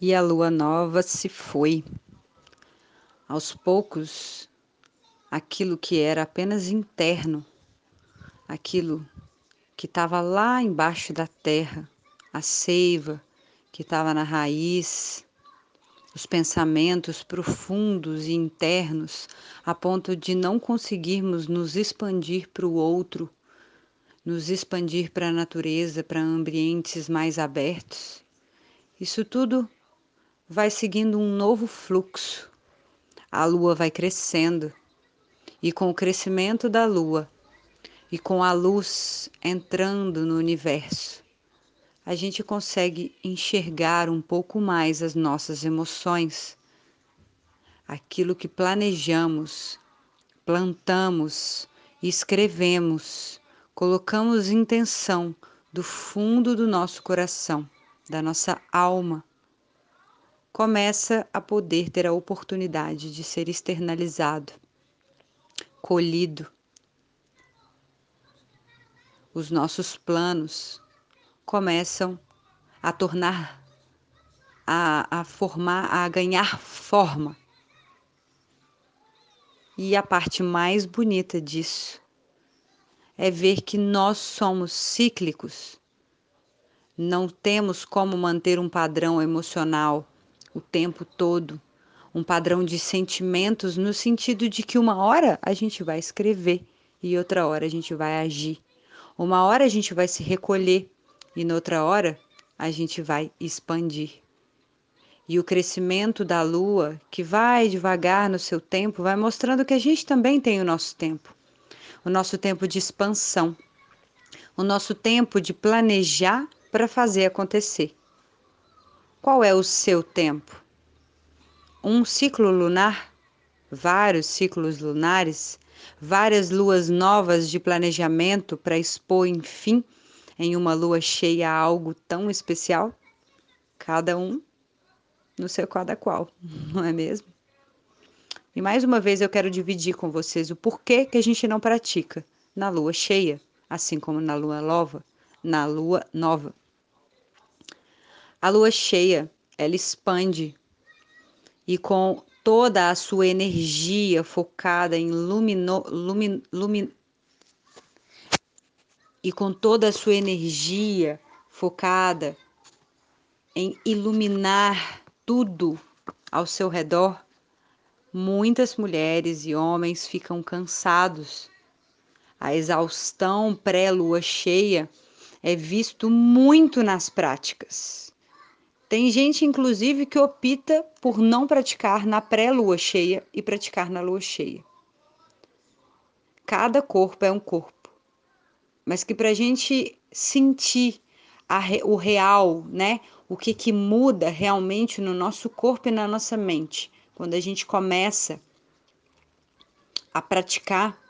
e a lua nova se foi. Aos poucos, aquilo que era apenas interno, aquilo que estava lá embaixo da terra, a seiva que estava na raiz, os pensamentos profundos e internos, a ponto de não conseguirmos nos expandir para o outro, nos expandir para a natureza, para ambientes mais abertos. Isso tudo vai seguindo um novo fluxo. A lua vai crescendo, e com o crescimento da lua e com a luz entrando no universo, a gente consegue enxergar um pouco mais as nossas emoções, aquilo que planejamos, plantamos, escrevemos, colocamos intenção do fundo do nosso coração, da nossa alma começa a poder ter a oportunidade de ser externalizado, colhido. Os nossos planos começam a tornar, a, a formar, a ganhar forma. E a parte mais bonita disso é ver que nós somos cíclicos. Não temos como manter um padrão emocional o tempo todo, um padrão de sentimentos no sentido de que uma hora a gente vai escrever e outra hora a gente vai agir. Uma hora a gente vai se recolher e noutra hora a gente vai expandir. E o crescimento da lua, que vai devagar no seu tempo, vai mostrando que a gente também tem o nosso tempo. O nosso tempo de expansão. O nosso tempo de planejar para fazer acontecer. Qual é o seu tempo? Um ciclo lunar? Vários ciclos lunares? Várias luas novas de planejamento para expor, enfim, em uma lua cheia algo tão especial? Cada um no seu cada qual, não é mesmo? E mais uma vez eu quero dividir com vocês o porquê que a gente não pratica na lua cheia, assim como na lua nova, na lua nova. A lua cheia, ela expande e com toda a sua energia focada em lumino, lumin, lumin, e com toda a sua energia focada em iluminar tudo ao seu redor, muitas mulheres e homens ficam cansados. A exaustão pré-lua cheia é visto muito nas práticas. Tem gente, inclusive, que opta por não praticar na pré-lua cheia e praticar na lua cheia. Cada corpo é um corpo, mas que para a gente sentir re, o real, né? O que, que muda realmente no nosso corpo e na nossa mente, quando a gente começa a praticar,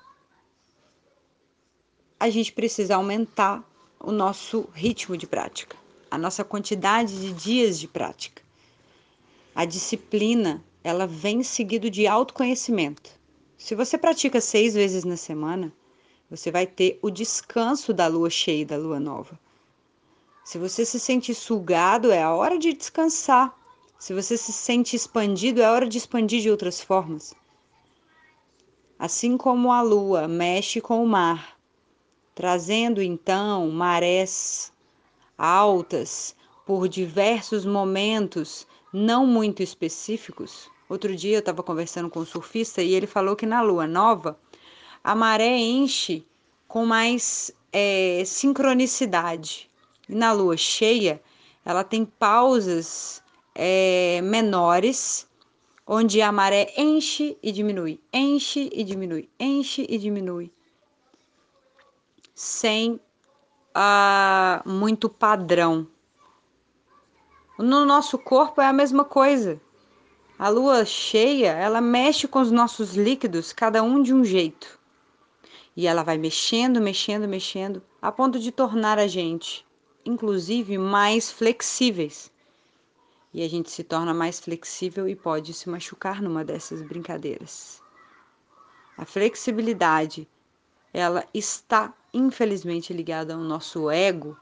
a gente precisa aumentar o nosso ritmo de prática a nossa quantidade de dias de prática. A disciplina, ela vem seguido de autoconhecimento. Se você pratica seis vezes na semana, você vai ter o descanso da lua cheia e da lua nova. Se você se sente sugado, é a hora de descansar. Se você se sente expandido, é a hora de expandir de outras formas. Assim como a lua mexe com o mar, trazendo então marés altas por diversos momentos não muito específicos. Outro dia eu estava conversando com um surfista e ele falou que na lua nova a maré enche com mais é, sincronicidade. E na lua cheia ela tem pausas é, menores, onde a maré enche e diminui, enche e diminui, enche e diminui, sem ah, muito padrão. No nosso corpo é a mesma coisa. A lua cheia, ela mexe com os nossos líquidos, cada um de um jeito. E ela vai mexendo, mexendo, mexendo, a ponto de tornar a gente, inclusive, mais flexíveis. E a gente se torna mais flexível e pode se machucar numa dessas brincadeiras. A flexibilidade, ela está infelizmente ligada ao nosso ego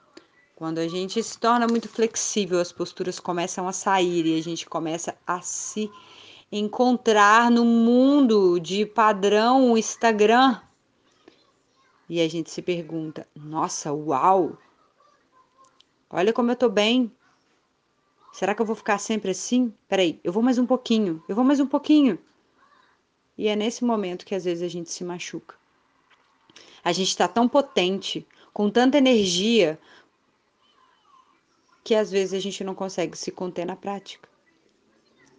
Quando a gente se torna muito flexível, as posturas começam a sair e a gente começa a se encontrar no mundo de padrão Instagram. E a gente se pergunta: nossa, uau! Olha como eu tô bem. Será que eu vou ficar sempre assim? Peraí, eu vou mais um pouquinho, eu vou mais um pouquinho. E é nesse momento que às vezes a gente se machuca. A gente está tão potente, com tanta energia, que às vezes a gente não consegue se conter na prática.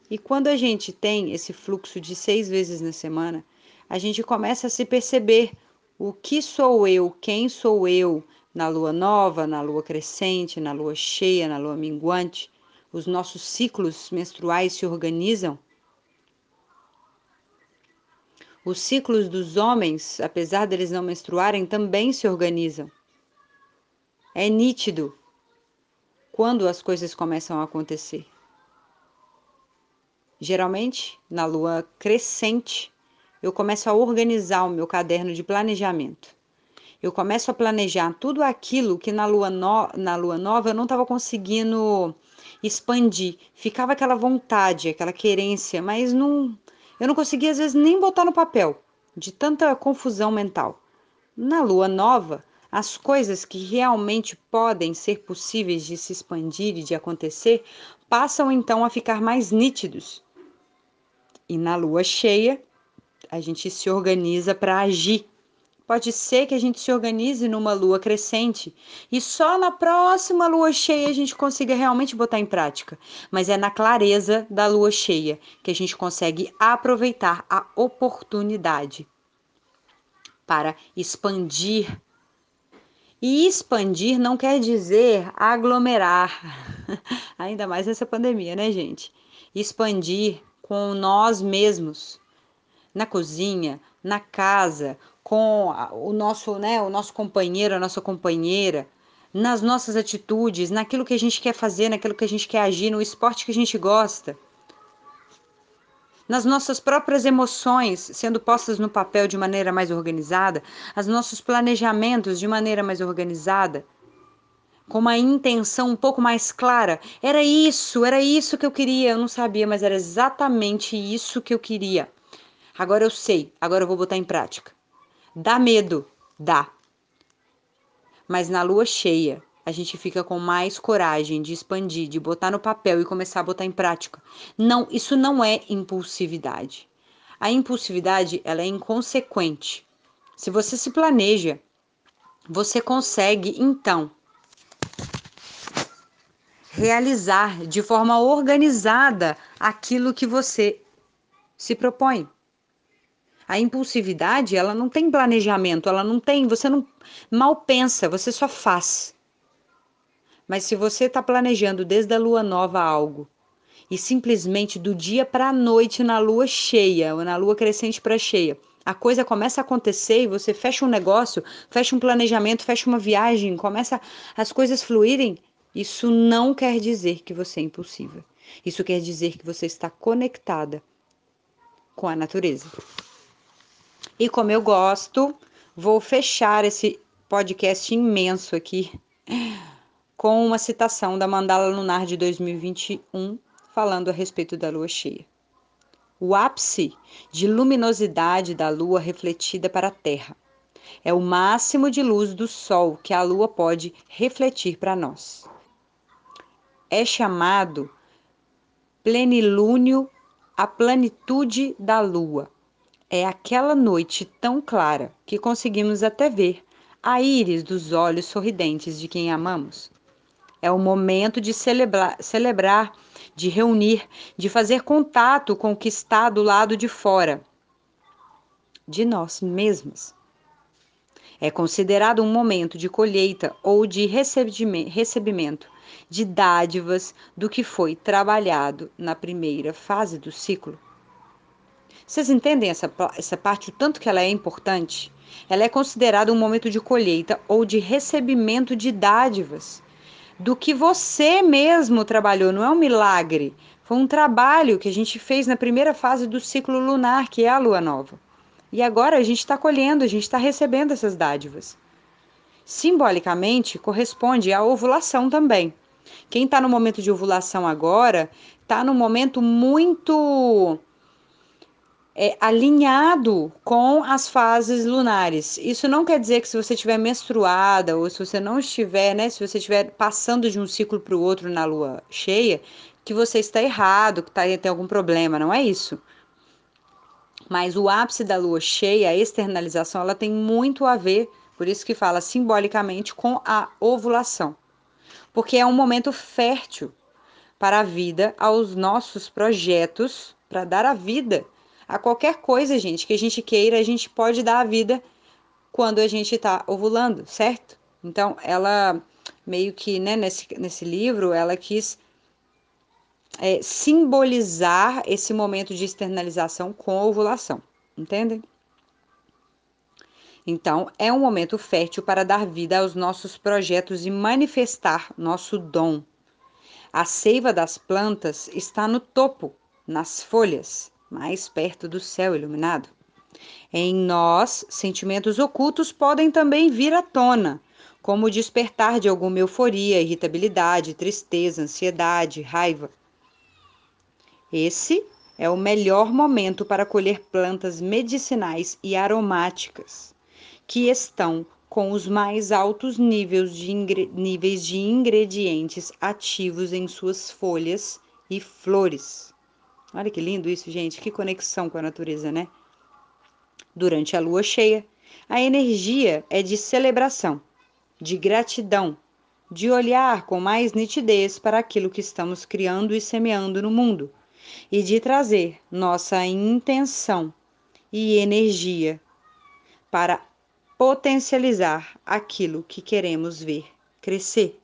E quando a gente tem esse fluxo de seis vezes na semana, a gente começa a se perceber o que sou eu, quem sou eu na lua nova, na lua crescente, na lua cheia, na lua minguante. Os nossos ciclos menstruais se organizam. Os ciclos dos homens, apesar deles não menstruarem, também se organizam. É nítido quando as coisas começam a acontecer. Geralmente, na lua crescente, eu começo a organizar o meu caderno de planejamento. Eu começo a planejar tudo aquilo que na lua, no... na lua nova eu não estava conseguindo expandir. Ficava aquela vontade, aquela querência, mas não, eu não conseguia às vezes nem botar no papel, de tanta confusão mental. Na lua nova, as coisas que realmente podem ser possíveis de se expandir e de acontecer passam então a ficar mais nítidos. E na lua cheia, a gente se organiza para agir. Pode ser que a gente se organize numa lua crescente e só na próxima lua cheia a gente consiga realmente botar em prática. Mas é na clareza da lua cheia que a gente consegue aproveitar a oportunidade para expandir e expandir não quer dizer aglomerar, ainda mais nessa pandemia, né, gente? Expandir com nós mesmos, na cozinha, na casa, com o nosso, né, o nosso companheiro, a nossa companheira, nas nossas atitudes, naquilo que a gente quer fazer, naquilo que a gente quer agir, no esporte que a gente gosta nas nossas próprias emoções sendo postas no papel de maneira mais organizada, os nossos planejamentos de maneira mais organizada, com uma intenção um pouco mais clara. Era isso, era isso que eu queria, eu não sabia, mas era exatamente isso que eu queria. Agora eu sei, agora eu vou botar em prática. Dá medo, dá. Mas na lua cheia, a gente fica com mais coragem de expandir, de botar no papel e começar a botar em prática. Não, isso não é impulsividade. A impulsividade, ela é inconsequente. Se você se planeja, você consegue então realizar de forma organizada aquilo que você se propõe. A impulsividade, ela não tem planejamento, ela não tem, você não mal pensa, você só faz. Mas se você está planejando desde a lua nova algo e simplesmente do dia para a noite na lua cheia ou na lua crescente para cheia, a coisa começa a acontecer e você fecha um negócio, fecha um planejamento, fecha uma viagem, começa as coisas fluírem, isso não quer dizer que você é impulsiva. Isso quer dizer que você está conectada com a natureza. E como eu gosto, vou fechar esse podcast imenso aqui com uma citação da Mandala Lunar de 2021, falando a respeito da lua cheia. O ápice de luminosidade da lua refletida para a Terra é o máximo de luz do Sol que a lua pode refletir para nós. É chamado plenilúnio a plenitude da lua. É aquela noite tão clara que conseguimos até ver a íris dos olhos sorridentes de quem amamos. É o momento de celebrar, celebrar, de reunir, de fazer contato com o que está do lado de fora de nós mesmos. É considerado um momento de colheita ou de recebimento de dádivas do que foi trabalhado na primeira fase do ciclo. Vocês entendem essa, essa parte, o tanto que ela é importante? Ela é considerada um momento de colheita ou de recebimento de dádivas do que você mesmo trabalhou, não é um milagre. Foi um trabalho que a gente fez na primeira fase do ciclo lunar, que é a lua nova. E agora a gente está colhendo, a gente está recebendo essas dádivas. Simbolicamente, corresponde à ovulação também. Quem está no momento de ovulação agora está no momento muito é, alinhado com as fases lunares. Isso não quer dizer que se você estiver menstruada ou se você não estiver, né, se você estiver passando de um ciclo para o outro na lua cheia, que você está errado, que tá, tem algum problema. Não é isso. Mas o ápice da lua cheia, a externalização, ela tem muito a ver, por isso que fala simbolicamente, com a ovulação. Porque é um momento fértil para a vida, aos nossos projetos, para dar a vida a qualquer coisa, gente, que a gente queira, a gente pode dar a vida quando a gente está ovulando, certo? Então, ela meio que, né, nesse, nesse livro, ela quis é, simbolizar esse momento de externalização com ovulação, entendem? Então, é um momento fértil para dar vida aos nossos projetos e manifestar nosso dom, a seiva das plantas está no topo, nas folhas, mais perto do céu iluminado. Em nós, sentimentos ocultos podem também vir à tona, como o despertar de alguma euforia, irritabilidade, tristeza, ansiedade, raiva. Esse é o melhor momento para colher plantas medicinais e aromáticas, que estão com os mais altos níveis de, níveis de ingredientes ativos em suas folhas e flores. Olha que lindo isso, gente, que conexão com a natureza, né? Durante a lua cheia, a energia é de celebração, de gratidão, de olhar com mais nitidez para aquilo que estamos criando e semeando no mundo e de trazer nossa intenção e energia para potencializar aquilo que queremos ver crescer.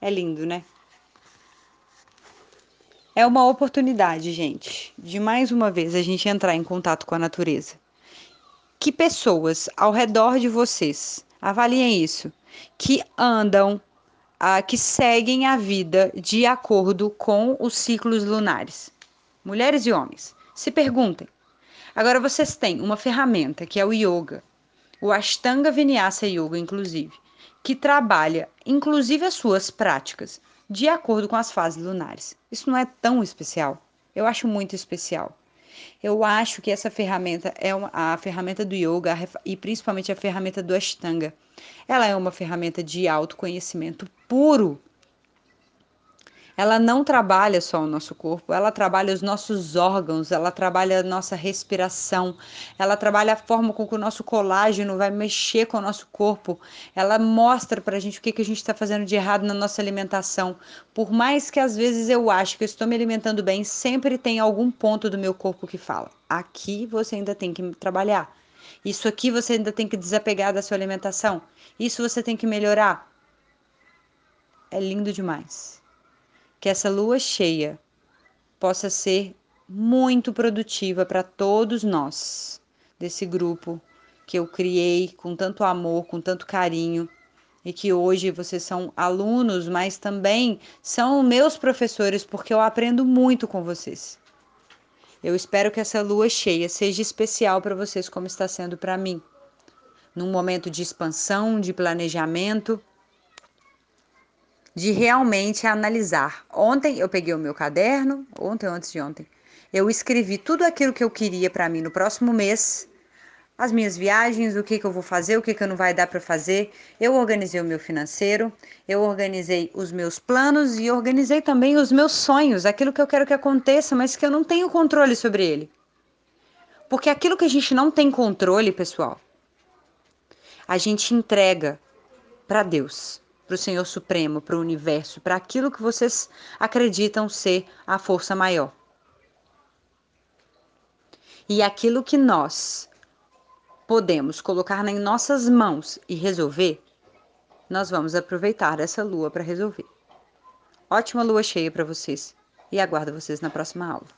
É lindo, né? É uma oportunidade, gente, de mais uma vez a gente entrar em contato com a natureza. Que pessoas ao redor de vocês, avaliem isso, que andam, ah, que seguem a vida de acordo com os ciclos lunares. Mulheres e homens, se perguntem: Agora vocês têm uma ferramenta que é o yoga, o Ashtanga Vinyasa Yoga, inclusive, que trabalha inclusive as suas práticas de acordo com as fases lunares. Isso não é tão especial. Eu acho muito especial. Eu acho que essa ferramenta é uma, a ferramenta do yoga e principalmente a ferramenta do Ashtanga. Ela é uma ferramenta de autoconhecimento puro ela não trabalha só o nosso corpo, ela trabalha os nossos órgãos, ela trabalha a nossa respiração, ela trabalha a forma com que o nosso colágeno vai mexer com o nosso corpo, ela mostra pra gente o que, que a gente está fazendo de errado na nossa alimentação. Por mais que às vezes eu acho que eu estou me alimentando bem, sempre tem algum ponto do meu corpo que fala: aqui você ainda tem que trabalhar. Isso aqui você ainda tem que desapegar da sua alimentação. Isso você tem que melhorar. É lindo demais que essa lua cheia possa ser muito produtiva para todos nós desse grupo que eu criei com tanto amor, com tanto carinho e que hoje vocês são alunos, mas também são meus professores porque eu aprendo muito com vocês. Eu espero que essa lua cheia seja especial para vocês como está sendo para mim. Num momento de expansão, de planejamento de realmente analisar. Ontem eu peguei o meu caderno, ontem antes de ontem, eu escrevi tudo aquilo que eu queria para mim no próximo mês, as minhas viagens, o que, que eu vou fazer, o que, que não vai dar para fazer. Eu organizei o meu financeiro, eu organizei os meus planos e organizei também os meus sonhos, aquilo que eu quero que aconteça, mas que eu não tenho controle sobre ele. Porque aquilo que a gente não tem controle, pessoal, a gente entrega para Deus para o Senhor Supremo, para o universo, para aquilo que vocês acreditam ser a força maior. E aquilo que nós podemos colocar em nossas mãos e resolver, nós vamos aproveitar essa lua para resolver. Ótima lua cheia para vocês e aguardo vocês na próxima aula.